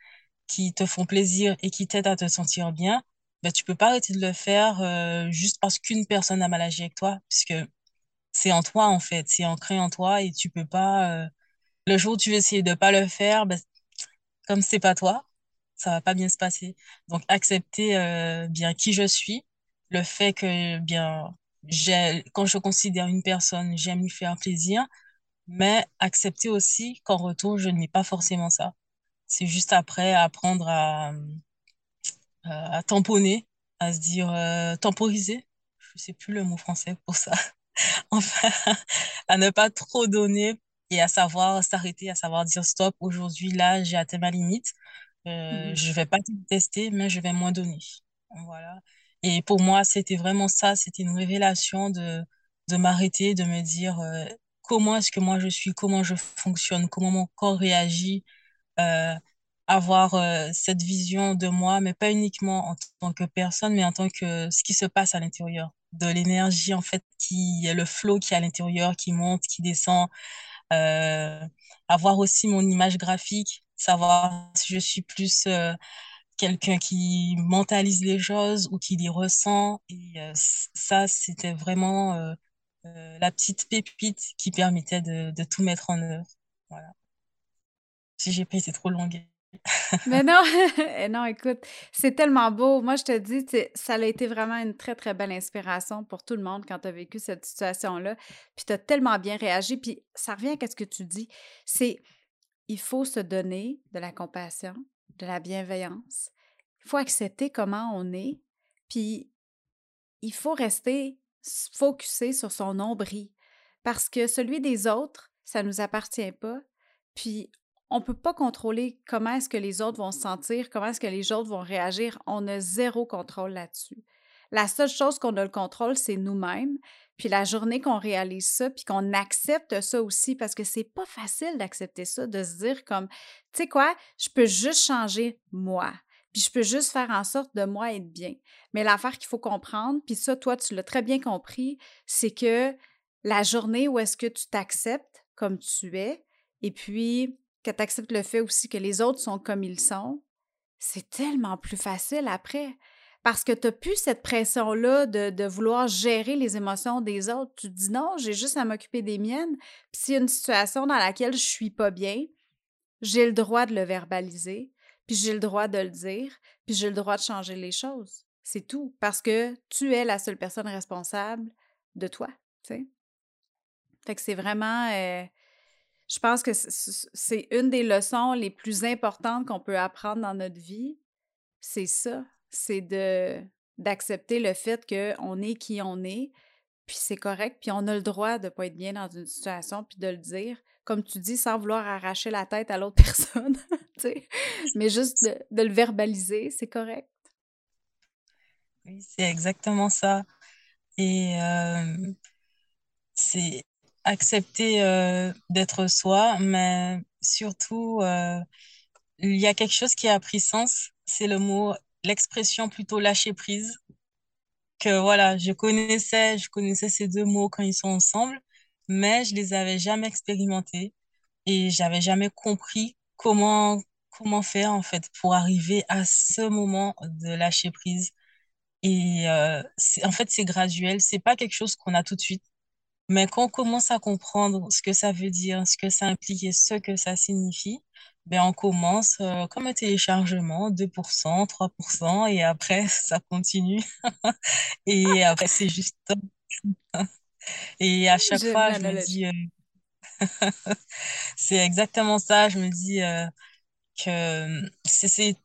qui te font plaisir et qui t'aident à te sentir bien, ben, tu peux pas arrêter de le faire euh, juste parce qu'une personne a mal agi avec toi, puisque c'est en toi en fait, c'est ancré en toi et tu peux pas... Euh, le jour où tu veux essayer de pas le faire, ben, comme c'est pas toi, ça va pas bien se passer. Donc accepter euh, bien qui je suis, le fait que bien quand je considère une personne, j'aime lui faire plaisir, mais accepter aussi qu'en retour, je n'ai pas forcément ça. C'est juste après apprendre à, euh, à tamponner, à se dire euh, temporiser. Je sais plus le mot français pour ça. enfin, à ne pas trop donner et à savoir s'arrêter, à savoir dire stop, aujourd'hui, là, j'ai atteint ma limite. Euh, mhm. Je vais pas te tester, mais je vais moins donner. Voilà. Et pour moi, c'était vraiment ça, c'était une révélation de, de m'arrêter, de me dire euh, comment est-ce que moi je suis, comment je fonctionne, comment mon corps réagit, euh, avoir euh, cette vision de moi, mais pas uniquement en tant que personne, mais en tant que ce qui se passe à l'intérieur. de l'énergie, en fait, qui est le flow qui est à l'intérieur, qui monte, qui descend. Euh, avoir aussi mon image graphique, savoir si je suis plus euh, quelqu'un qui mentalise les choses ou qui les ressent. Et euh, ça, c'était vraiment la petite pépite qui permettait de, tout mettre en œuvre. Voilà. Si j'ai pris, c'est trop long. Mais non, eh non, écoute, c'est tellement beau. Moi, je te dis, ça a été vraiment une très, très belle inspiration pour tout le monde quand tu as vécu cette situation-là. Puis tu as tellement bien réagi. Puis ça revient à ce que tu dis. C'est, il faut se donner de la compassion, de la bienveillance. Il faut accepter comment on est. Puis il faut rester focusé sur son nombril. Parce que celui des autres, ça ne nous appartient pas. Puis on ne peut pas contrôler comment est-ce que les autres vont se sentir, comment est-ce que les autres vont réagir. On a zéro contrôle là-dessus. La seule chose qu'on a le contrôle, c'est nous-mêmes. Puis la journée qu'on réalise ça, puis qu'on accepte ça aussi, parce que c'est pas facile d'accepter ça, de se dire comme, tu sais quoi, je peux juste changer moi. Puis je peux juste faire en sorte de moi être bien. Mais l'affaire qu'il faut comprendre, puis ça, toi, tu l'as très bien compris, c'est que la journée où est-ce que tu t'acceptes comme tu es, et puis que tu acceptes le fait aussi que les autres sont comme ils sont, c'est tellement plus facile après. Parce que tu n'as plus cette pression-là de, vouloir gérer les émotions des autres. Tu te dis non, j'ai juste à m'occuper des miennes. Puis s'il y a une situation dans laquelle je suis pas bien, j'ai le droit de le verbaliser, puis j'ai le droit de le dire, puis j'ai le droit de changer les choses. C'est tout. Parce que tu es la seule personne responsable de toi. Tu sais. Fait que c'est vraiment. Euh, je pense que c'est une des leçons les plus importantes qu'on peut apprendre dans notre vie. C'est ça. C'est de d'accepter le fait qu'on est qui on est, puis c'est correct, puis on a le droit de ne pas être bien dans une situation, puis de le dire, comme tu dis, sans vouloir arracher la tête à l'autre personne, mais juste de, le verbaliser, c'est correct. Oui, c'est exactement ça. Et c'est accepter euh, d'être soi, mais surtout, euh, il y a quelque chose qui a pris sens, c'est le mot, l'expression plutôt lâcher prise. Que voilà, je connaissais, je connaissais ces deux mots quand ils sont ensemble, mais je les avais jamais expérimentés et j'avais jamais compris comment comment faire en fait pour arriver à ce moment de lâcher prise. Et euh, en fait, c'est graduel, c'est pas quelque chose qu'on a tout de suite mais quand on commence à comprendre ce que ça veut dire, ce que ça implique et ce que ça signifie, ben on commence euh, comme un téléchargement, 2%, 3%, et après, ça continue. et après, c'est juste... et à chaque fois, je me dis... Euh, c'est exactement ça. Je me dis euh, que c'est...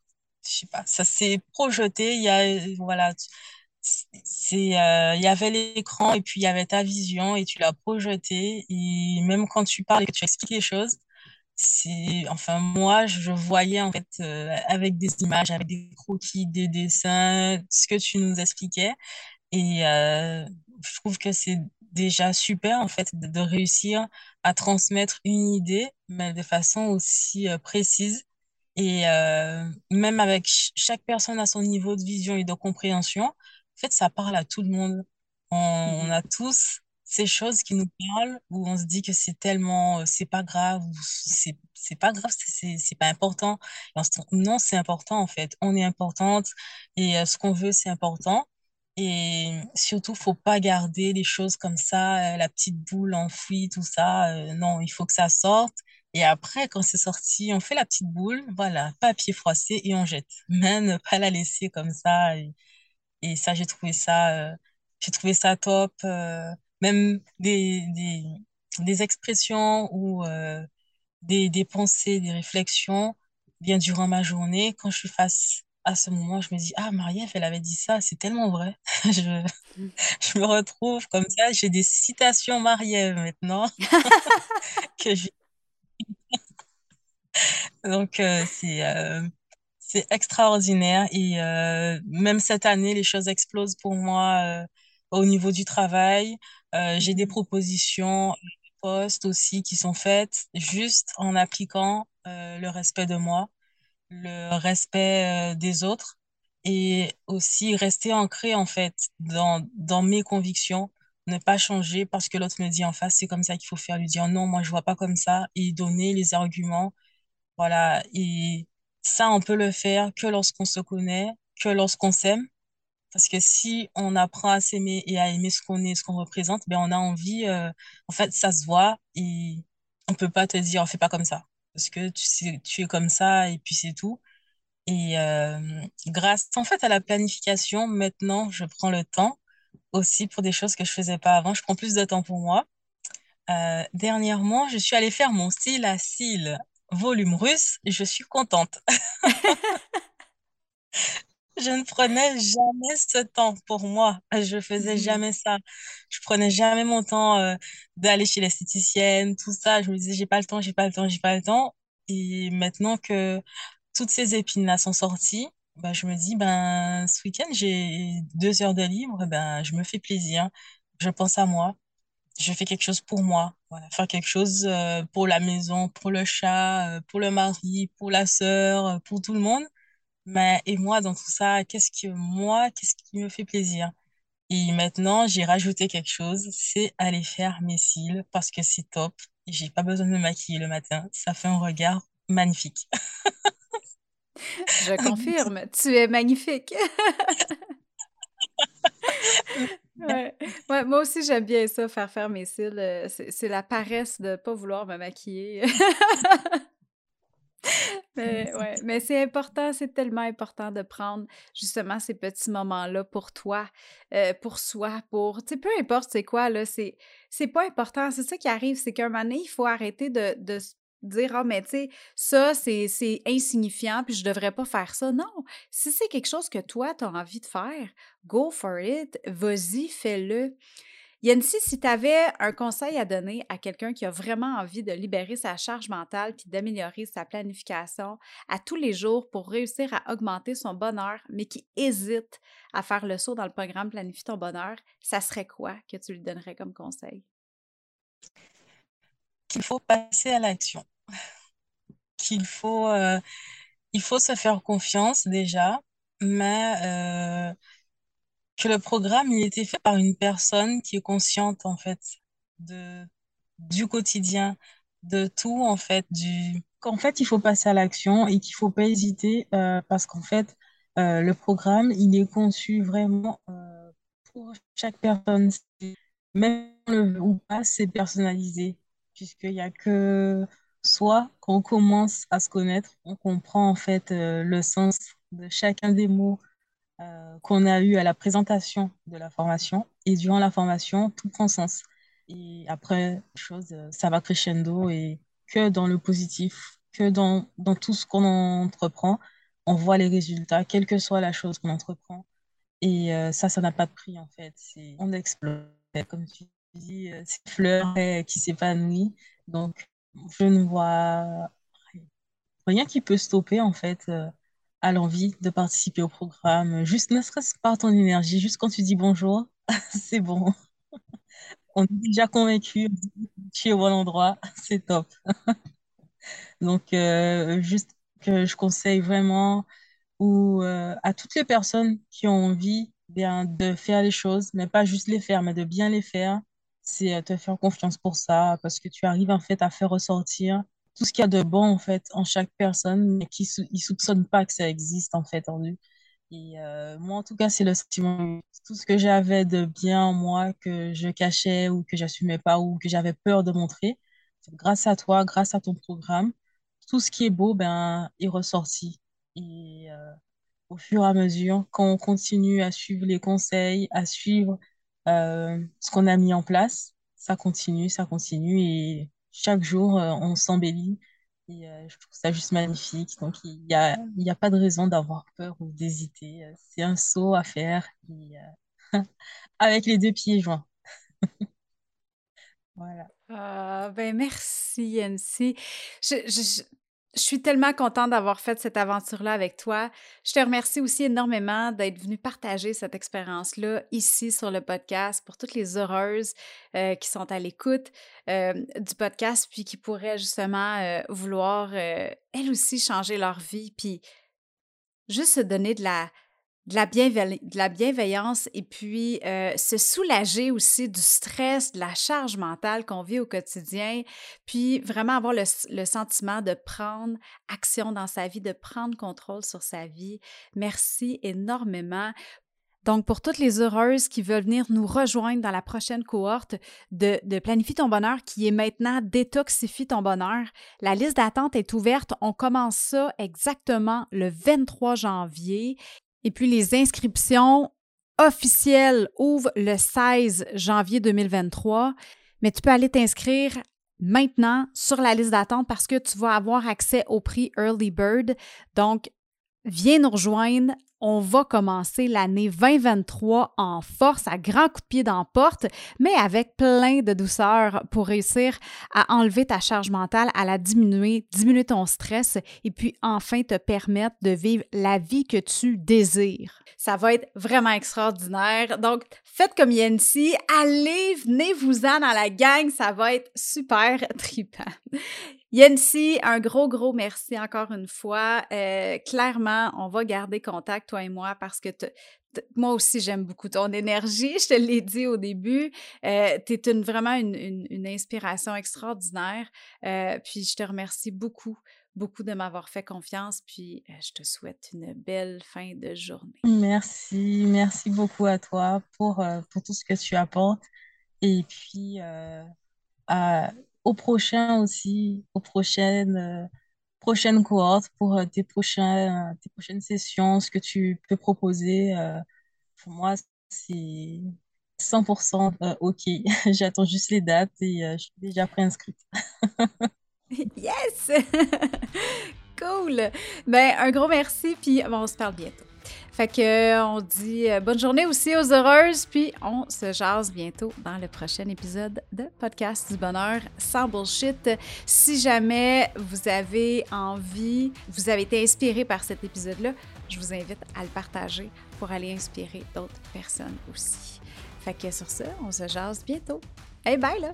Je sais pas, ça s'est projeté. Il y a... Voilà c'est euh, il y avait l'écran et puis il y avait ta vision et tu l'as projeté et même quand tu parles et que tu expliques les choses c'est enfin moi je voyais en fait euh, avec des images avec des croquis des dessins ce que tu nous expliquais. Et euh, je trouve que c'est déjà super en fait de, réussir à transmettre une idée mais de façon aussi précise. Et même avec chaque personne à son niveau de vision et de compréhension en fait, ça parle à tout le monde. On, mmh a tous ces choses qui nous parlent où on se dit que c'est tellement, euh, c'est pas grave, c'est, c'est pas grave, c'est, c'est pas important. non, c'est important en fait. On est importante et euh, ce qu'on veut, c'est important. Et surtout, faut pas garder les choses comme ça, euh, la petite boule enfouie, tout ça. non, il faut que ça sorte. Et après, quand c'est sorti, on fait la petite boule, voilà, papier froissé et on jette. Mais ne pas la laisser comme ça. Et ça, j'ai trouvé ça, euh, j'ai trouvé ça top. Euh, même des, des, des expressions ou euh, des, des pensées, des réflexions, bien durant ma journée, quand je suis face à ce moment, je me dis, ah, Marie-Ève, elle avait dit ça, c'est tellement vrai. je, je me retrouve comme ça, j'ai des citations Marie-Ève maintenant. que Donc, c'est extraordinaire et euh, même cette année, les choses explosent pour moi euh, au niveau du travail. Euh, j'ai des propositions postes aussi qui sont faites juste en appliquant le respect de moi, le respect des autres et aussi rester ancré en fait dans, dans mes convictions, ne pas changer parce que l'autre me dit en face, c'est comme ça qu'il faut faire, lui dire non, moi je vois pas comme ça et donner les arguments. Voilà, et ça, on peut le faire que lorsqu'on se connaît, que lorsqu'on s'aime. Parce que si on apprend à s'aimer et à aimer ce qu'on est, ce qu'on représente, ben on a envie, euh, en fait, ça se voit et on peut pas te dire, on fait pas comme ça. Parce que tu es comme ça et puis c'est tout. Et euh, grâce en fait à la planification, maintenant, je prends le temps aussi pour des choses que je faisais pas avant. Je prends plus de temps pour moi. Euh, dernièrement, je suis allée faire mon style à cils volume russe je suis contente. Je ne prenais jamais ce temps pour moi. Je faisais Mhm. jamais ça. Je prenais jamais mon temps euh, d'aller chez l'esthéticienne, tout ça. Je me disais, j'ai pas le temps, j'ai pas le temps, j'ai pas le temps. Et maintenant que toutes ces épines-là sont sorties, bah, je me dis, ben, ce week-end, j'ai deux heures de libre, ben, je me fais plaisir. Je pense à moi. Je fais quelque chose pour moi. Voilà, faire quelque chose euh, pour la maison, pour le chat, euh, pour le mari, pour la sœur, euh, pour tout le monde. Mais, et moi, dans tout ça, qu'est-ce que moi, qu'est-ce qui me fait plaisir? Et maintenant, j'ai rajouté quelque chose, c'est aller faire mes cils parce que c'est top. J'ai pas besoin de me maquiller le matin. Ça fait un regard magnifique. Je confirme, tu es magnifique. Ouais. Moi aussi, j'aime bien ça, faire faire mes cils. euh, C'est la paresse de pas vouloir me maquiller. Mais ouais, mais c'est important, c'est tellement important de prendre justement ces petits moments-là pour toi, euh, pour soi, pour, tu sais, peu importe c'est quoi, là, c'est, pas important. C'est ça qui arrive, c'est qu'à un moment donné, il faut arrêter de, dire, ah, mais tu sais, ça, c'est, insignifiant, puis je devrais pas faire ça. Non, si c'est quelque chose que toi, tu as envie de faire, go for it, vas-y, fais-le. Yancy, si tu avais un conseil à donner à quelqu'un qui a vraiment envie de libérer sa charge mentale puis d'améliorer sa planification à tous les jours pour réussir à augmenter son bonheur, mais qui hésite à faire le saut dans le programme Planifie ton bonheur, ça serait quoi que tu lui donnerais comme conseil? Qu'il faut passer à l'action. Qu'il faut, euh, il faut se faire confiance déjà, mais euh, que le programme, il était fait par une personne qui est consciente, en fait, de, du quotidien, de tout, en fait, qu'en fait, il faut passer à l'action et qu'il faut pas hésiter, euh, parce qu'en fait, le programme, il est conçu vraiment, pour chaque personne. Même le ou pas, c'est personnalisé, puisqu'il y a que soit quand on commence à se connaître, on comprend, en fait, euh, le sens de chacun des mots euh, qu'on a eu à la présentation de la formation. Et durant la formation, tout prend sens. Et après, chose, euh, ça va crescendo et que dans le positif, que dans, dans tout ce qu'on entreprend, on voit les résultats, quelle que soit la chose qu'on entreprend. Et ça, ça n'a pas de prix en fait. On explose. Comme tu dis, euh, c'est fleur euh, qui s'épanouit. Donc, je ne vois rien qui peut stopper en fait euh, à l'envie de participer au programme. Juste ne serait-ce par ton énergie, juste quand tu dis bonjour, c'est bon. On est déjà convaincu, tu es au bon endroit, c'est top. Donc, juste que je conseille vraiment ou à toutes les personnes qui ont envie bien de faire les choses, mais pas juste les faire, mais de bien les faire, c'est euh, te faire confiance pour ça, parce que tu arrives en fait à faire ressortir tout ce qu'il y a de bon en fait en chaque personne, mais qui sou ils soupçonnent pas que ça existe en fait en. Et euh, moi en tout cas, c'est le sentiment, tout ce que j'avais de bien en moi que je cachais ou que j'assumais pas ou que j'avais peur de montrer, grâce à toi, grâce à ton programme, tout ce qui est beau, ben, est ressorti. Et euh, au fur et à mesure, quand on continue à suivre les conseils, à suivre ce qu'on a mis en place, ça continue, ça continue et chaque jour, euh, on s'embellit. Et euh, je trouve ça juste magnifique. Donc, il n'y a, y a pas de raison d'avoir peur ou d'hésiter. Euh, C'est un saut à faire et, euh, avec les deux pieds joints. Voilà. Ah, ben merci, Yancy. Je- suis tellement contente d'avoir fait cette aventure-là avec toi. Je te remercie aussi énormément d'être venue partager cette expérience-là ici sur le podcast pour toutes les heureuses euh, qui sont à l'écoute euh, du podcast puis qui pourraient justement euh, vouloir, elles aussi, changer leur vie puis juste se donner de la, de la, de la bienveillance et puis euh, se soulager aussi du stress, de la charge mentale qu'on vit au quotidien, puis vraiment avoir le, le, sentiment de prendre action dans sa vie, de prendre contrôle sur sa vie. Merci énormément. Donc, pour toutes les heureuses qui veulent venir nous rejoindre dans la prochaine cohorte de, de Planifie ton bonheur, qui est maintenant Détoxifie ton bonheur, la liste d'attente est ouverte. On commence ça exactement le 23 janvier. Et puis, les inscriptions officielles ouvrent le 16 janvier 2023. Mais tu peux aller t'inscrire maintenant sur la liste d'attente parce que tu vas avoir accès au prix Early Bird. Donc, viens nous rejoindre on va commencer l'année 2023 en force, à grands coups de pied dans la porte, mais avec plein de douceur pour réussir à enlever ta charge mentale, à la diminuer, diminuer ton stress et puis enfin te permettre de vivre la vie que tu désires. Ça va être vraiment extraordinaire. Donc, faites comme Yancy, allez, venez-vous-en dans la gang, ça va être super trippant. Yancy, un gros, gros merci encore une fois. Euh, clairement, on va garder contact, toi et moi, parce que moi aussi, j'aime beaucoup ton énergie. Je te l'ai dit au début. Euh, tu es une, vraiment une, inspiration extraordinaire. Euh, puis, je te remercie beaucoup, beaucoup de m'avoir fait confiance. Puis, je te souhaite une belle fin de journée. Merci. Merci beaucoup à toi pour, pour tout ce que tu apportes. Et puis, au prochain aussi, aux prochaines, euh, prochaines cohortes pour euh, tes, prochains, tes prochaines sessions, ce que tu peux proposer. Euh, pour moi, c'est 100% OK. J'attends juste les dates et je suis déjà préinscrite. yes! cool! Ben, un gros merci, puis on se parle bientôt. Fait que euh, on dit euh, bonne journée aussi aux heureuses, puis on se jase bientôt dans le prochain épisode de Podcast du bonheur sans bullshit. Si jamais vous avez envie, vous avez été inspiré par cet épisode-là, je vous invite à le partager pour aller inspirer d'autres personnes aussi. Fait que sur ça, on se jase bientôt. Hey, bye là!